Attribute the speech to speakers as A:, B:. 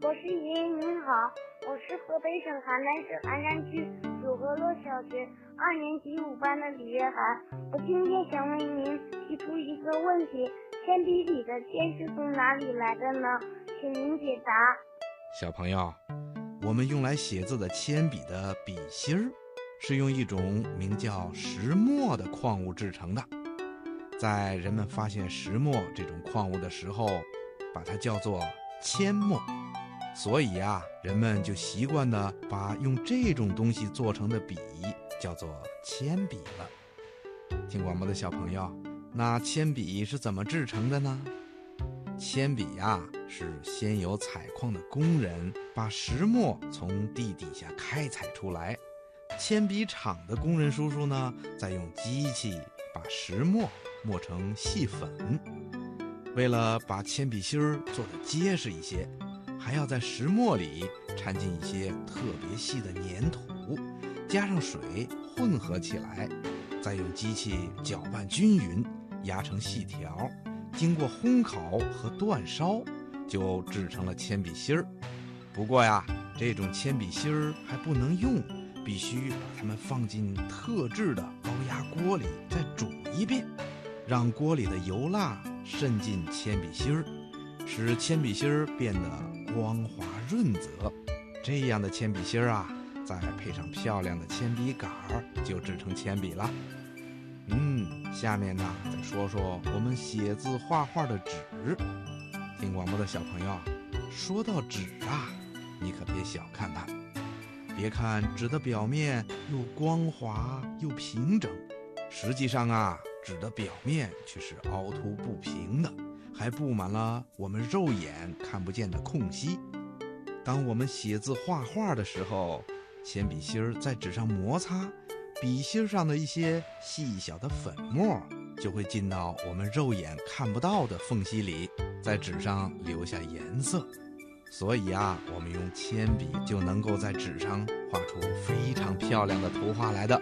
A: 我是爷爷，您好，我是河北省邯郸市邯山区九河路小学二年级五班的李月涵。我今天想为您提出一个问题：铅笔里的铅是从哪里来的呢？请您解答。
B: 小朋友，我们用来写字的铅笔的笔芯儿，是用一种名叫石墨的矿物制成的。在人们发现石墨这种矿物的时候，把它叫做铅墨，所以呀，人们就习惯的把用这种东西做成的笔叫做铅笔了。听广播的小朋友，那铅笔是怎么制成的呢？铅笔呀，是先有采矿的工人把石墨从地底下开采出来，铅笔厂的工人叔叔呢，再用机器把石墨磨成细粉。为了把铅笔芯儿做得结实一些，还要在石墨里掺进一些特别细的粘土，加上水混合起来，再用机器搅拌均匀，压成细条。经过烘烤和煅烧，就制成了铅笔芯儿。不过呀，这种铅笔芯儿还不能用，必须把它们放进特制的高压锅里再煮一遍，让锅里的油蜡渗进铅笔芯儿，使铅笔芯儿变得光滑润泽。这样的铅笔芯儿啊，再配上漂亮的铅笔杆儿，就制成铅笔了。嗯，下面呢，再说说我们写字画画的纸。听广播的小朋友，说到纸啊，你可别小看它。别看纸的表面又光滑又平整，实际上啊，纸的表面却是凹凸不平的，还布满了我们肉眼看不见的空隙。当我们写字画画的时候，铅笔芯儿在纸上摩擦。笔芯上的一些细小的粉末就会进到我们肉眼看不到的缝隙里，在纸上留下颜色。所以啊，我们用铅笔就能够在纸上画出非常漂亮的图画来的。